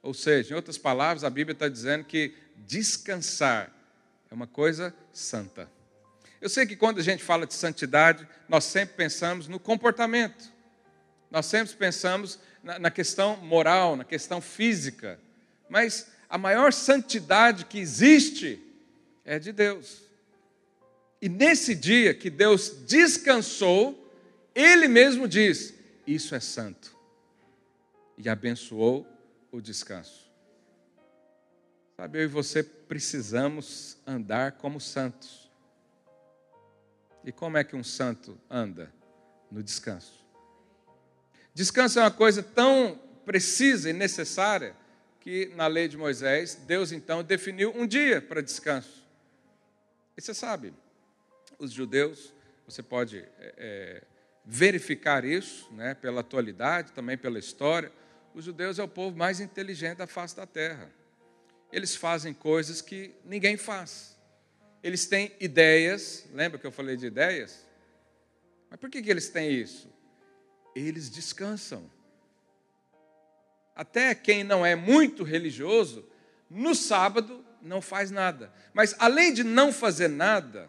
Ou seja, em outras palavras, a Bíblia está dizendo que descansar é uma coisa santa. Eu sei que quando a gente fala de santidade, nós sempre pensamos no comportamento. Nós sempre pensamos na, na questão moral, na questão física, mas a maior santidade que existe é de Deus. E nesse dia que Deus descansou, Ele mesmo diz: Isso é santo. E abençoou o descanso. Sabe, eu e você precisamos andar como santos. E como é que um santo anda? No descanso. Descanso é uma coisa tão precisa e necessária que na lei de Moisés, Deus então definiu um dia para descanso. E você sabe, os judeus, você pode é, é, verificar isso né, pela atualidade, também pela história. Os judeus é o povo mais inteligente da face da terra. Eles fazem coisas que ninguém faz. Eles têm ideias, lembra que eu falei de ideias? Mas por que, que eles têm isso? Eles descansam. Até quem não é muito religioso, no sábado não faz nada. Mas além de não fazer nada,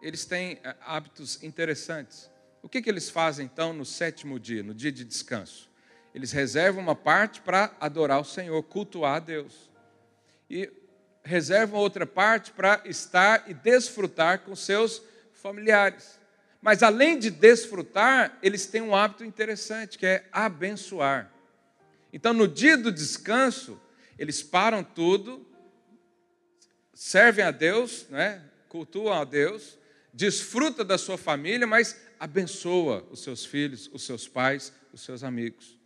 eles têm eh, hábitos interessantes. O que, que eles fazem então no sétimo dia, no dia de descanso? Eles reservam uma parte para adorar o Senhor, cultuar a Deus. E reservam outra parte para estar e desfrutar com seus familiares. Mas além de desfrutar, eles têm um hábito interessante, que é abençoar. Então, no dia do descanso, eles param tudo, servem a Deus, né? cultuam a Deus, desfruta da sua família, mas abençoa os seus filhos, os seus pais, os seus amigos.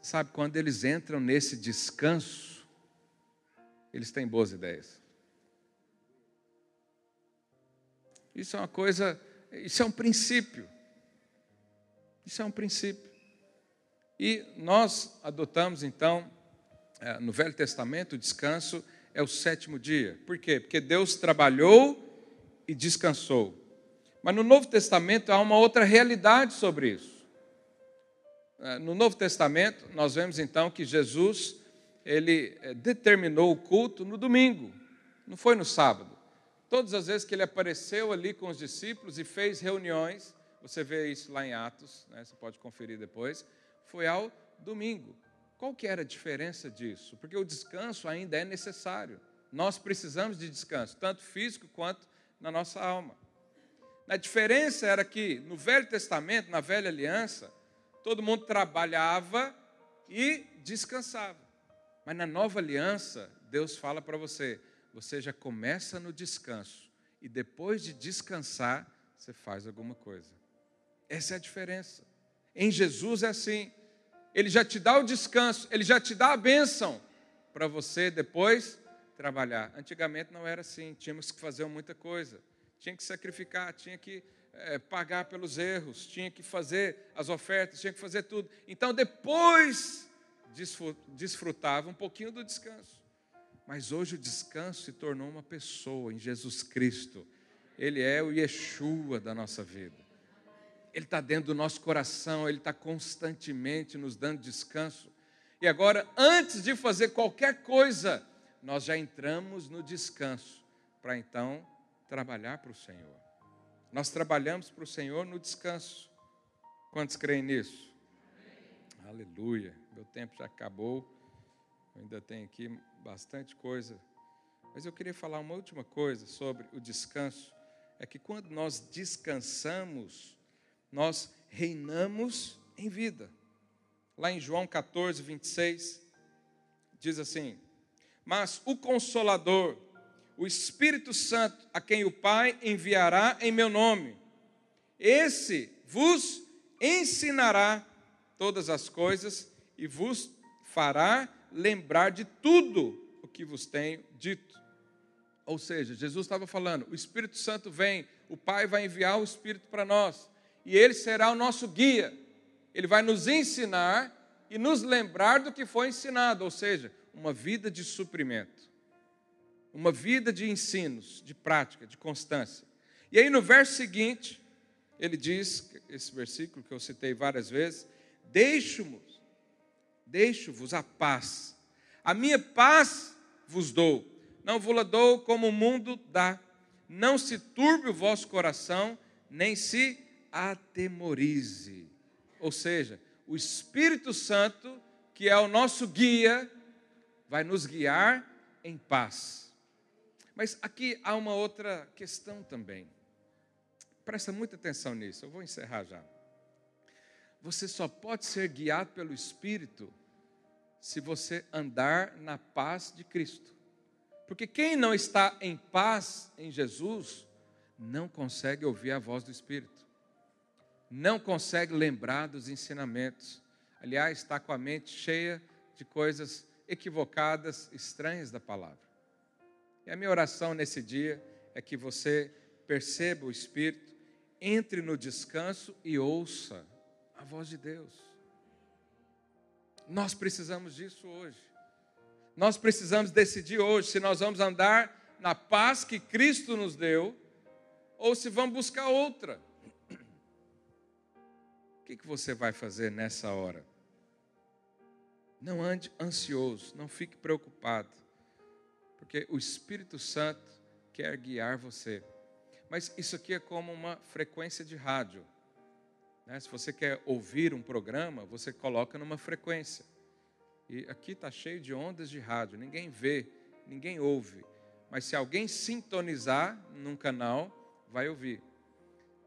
Sabe, quando eles entram nesse descanso, eles têm boas ideias. Isso é uma coisa, isso é um princípio. Isso é um princípio. E nós adotamos então, é, no Velho Testamento, o descanso é o sétimo dia. Por quê? Porque Deus trabalhou e descansou. Mas no Novo Testamento há uma outra realidade sobre isso. É, no Novo Testamento, nós vemos então que Jesus ele é, determinou o culto no domingo, não foi no sábado. Todas as vezes que ele apareceu ali com os discípulos e fez reuniões, você vê isso lá em Atos, né, você pode conferir depois, foi ao domingo. Qual que era a diferença disso? Porque o descanso ainda é necessário. Nós precisamos de descanso, tanto físico quanto na nossa alma. A diferença era que no Velho Testamento, na Velha Aliança, todo mundo trabalhava e descansava. Mas na Nova Aliança, Deus fala para você: você já começa no descanso e depois de descansar, você faz alguma coisa. Essa é a diferença. Em Jesus é assim. Ele já te dá o descanso, ele já te dá a bênção para você depois trabalhar. Antigamente não era assim, tínhamos que fazer muita coisa, tinha que sacrificar, tinha que é, pagar pelos erros, tinha que fazer as ofertas, tinha que fazer tudo. Então depois desfrutava um pouquinho do descanso. Mas hoje o descanso se tornou uma pessoa em Jesus Cristo. Ele é o Yeshua da nossa vida. Ele está dentro do nosso coração, Ele está constantemente nos dando descanso. E agora, antes de fazer qualquer coisa, nós já entramos no descanso, para então trabalhar para o Senhor. Nós trabalhamos para o Senhor no descanso. Quantos creem nisso? Amém. Aleluia. Meu tempo já acabou. Eu ainda tenho aqui bastante coisa. Mas eu queria falar uma última coisa sobre o descanso. É que quando nós descansamos, nós reinamos em vida. Lá em João 14, 26, diz assim: mas o Consolador, o Espírito Santo, a quem o Pai enviará em meu nome, esse vos ensinará todas as coisas e vos fará lembrar de tudo o que vos tenho dito. Ou seja, Jesus estava falando: o Espírito Santo vem, o Pai vai enviar o Espírito para nós, e ele será o nosso guia. Ele vai nos ensinar e nos lembrar do que foi ensinado, ou seja, uma vida de suprimento, uma vida de ensinos, de prática, de constância. E aí no verso seguinte, ele diz, esse versículo que eu citei várias vezes: Deixo-vos, deixo-vos a paz, a minha paz vos dou, não vos la dou como o mundo dá, não se turbe o vosso coração, nem se atemorize. Ou seja, o Espírito Santo, que é o nosso guia, vai nos guiar em paz. Mas aqui há uma outra questão também. Presta muita atenção nisso, eu vou encerrar já. Você só pode ser guiado pelo Espírito se você andar na paz de Cristo. Porque quem não está em paz em Jesus, não consegue ouvir a voz do Espírito, não consegue lembrar dos ensinamentos. Aliás, está com a mente cheia de coisas equivocadas, estranhas da palavra. E a minha oração nesse dia é que você perceba o Espírito, entre no descanso e ouça a voz de Deus. Nós precisamos disso hoje. Nós precisamos decidir hoje se nós vamos andar na paz que Cristo nos deu ou se vamos buscar outra. O que, que você vai fazer nessa hora? Não ande ansioso, não fique preocupado, porque o Espírito Santo quer guiar você. Mas isso aqui é como uma frequência de rádio. Né? Se você quer ouvir um programa, você coloca numa frequência. E aqui está cheio de ondas de rádio, ninguém vê, ninguém ouve. Mas se alguém sintonizar num canal, vai ouvir.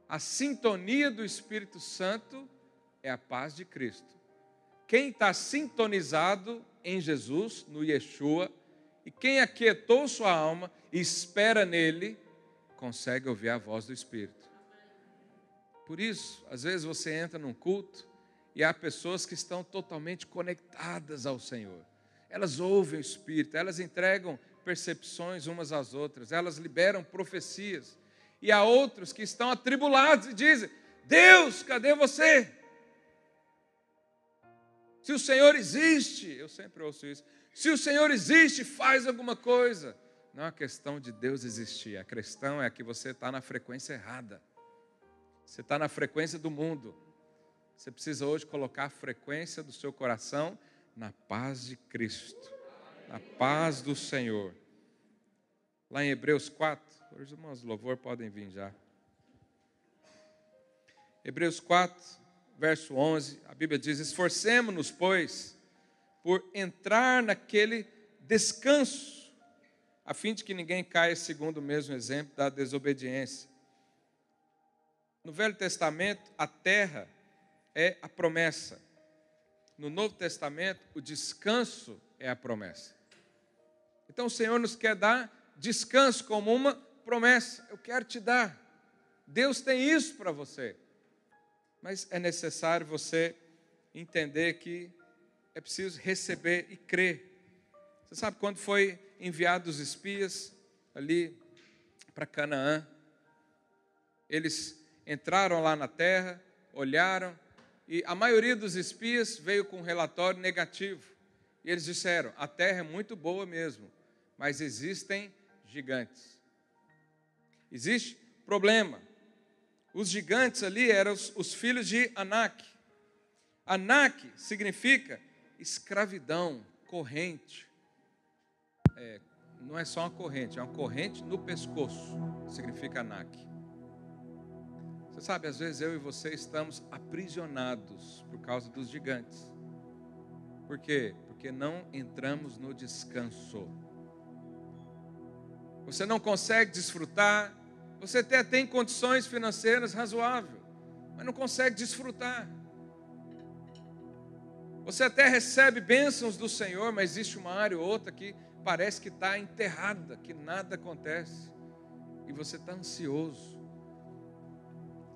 A sintonia do Espírito Santo é a paz de Cristo. Quem está sintonizado em Jesus, no Yeshua, e quem aquietou sua alma e espera nele, consegue ouvir a voz do Espírito. Por isso, às vezes você entra num culto e há pessoas que estão totalmente conectadas ao Senhor. Elas ouvem o Espírito, elas entregam percepções umas às outras, elas liberam profecias. E há outros que estão atribulados e dizem: Deus, cadê você? Se o Senhor existe, eu sempre ouço isso. Se o Senhor existe, faz alguma coisa. Não é uma questão de Deus existir, a questão é que você está na frequência errada. Você está na frequência do mundo. Você precisa hoje colocar a frequência do seu coração na paz de Cristo, na paz do Senhor. Lá em Hebreus 4, os irmãos do louvor podem vir já. Hebreus 4, verso 11, a Bíblia diz: Esforcemos-nos, pois, por entrar naquele descanso, a fim de que ninguém caia segundo o mesmo exemplo da desobediência. No Velho Testamento, a terra é a promessa. No Novo Testamento, o descanso é a promessa. Então o Senhor nos quer dar descanso como uma promessa. Eu quero te dar. Deus tem isso para você. Mas é necessário você entender que é preciso receber e crer. Você sabe quando foi enviado os espias ali para Canaã? Eles entraram lá na terra, olharam, e a maioria dos espias veio com um relatório negativo. E eles disseram: a terra é muito boa mesmo, mas existem gigantes. Existe problema. Os gigantes ali eram os, os filhos de Anak. Anak significa escravidão, corrente. É, não é só uma corrente, é uma corrente no pescoço, significa Anak. Você sabe, às vezes eu e você estamos aprisionados por causa dos gigantes. Por quê? Porque não entramos no descanso. Você não consegue desfrutar, você até tem condições financeiras razoáveis, mas não consegue desfrutar. Você até recebe bênçãos do Senhor, mas existe uma área ou outra que parece que está enterrada, que nada acontece, e você está ansioso.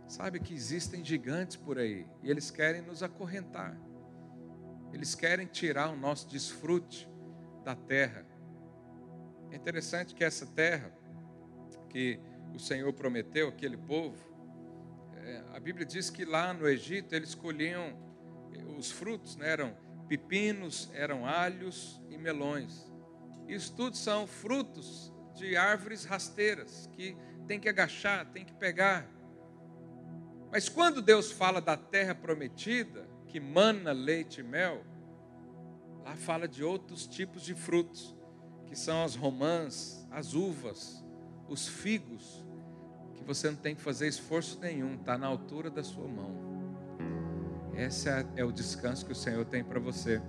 Sabe que existem gigantes por aí e eles querem nos acorrentar. Eles querem tirar o nosso desfrute da terra. É interessante que essa terra que o Senhor prometeu àquele povo, é, a Bíblia diz que lá no Egito eles colhiam os frutos, né, eram pepinos, eram alhos e melões. Isso tudo são frutos de árvores rasteiras que tem que agachar, tem que pegar. Mas quando Deus fala da terra prometida, que mana leite e mel, lá fala de outros tipos de frutos, que são as romãs, as uvas, os figos, que você não tem que fazer esforço nenhum, está na altura da sua mão. Esse é, é o descanso que o Senhor tem para você.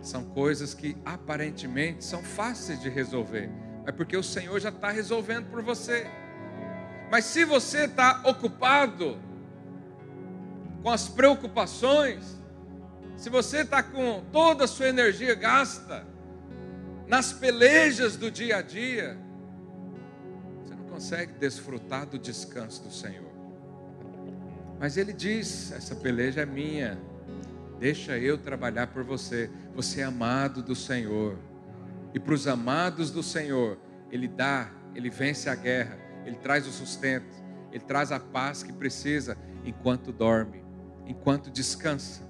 São coisas que aparentemente são fáceis de resolver, é porque o Senhor já está resolvendo por você. Mas se você está ocupado com as preocupações, se você está com toda a sua energia gasta nas pelejas do dia a dia, você não consegue desfrutar do descanso do Senhor. Mas ele diz: essa peleja é minha, deixa eu trabalhar por você. Você é amado do Senhor, e para os amados do Senhor, ele dá, ele vence a guerra Ele traz o sustento, Ele traz a paz que precisa enquanto dorme, enquanto descansa.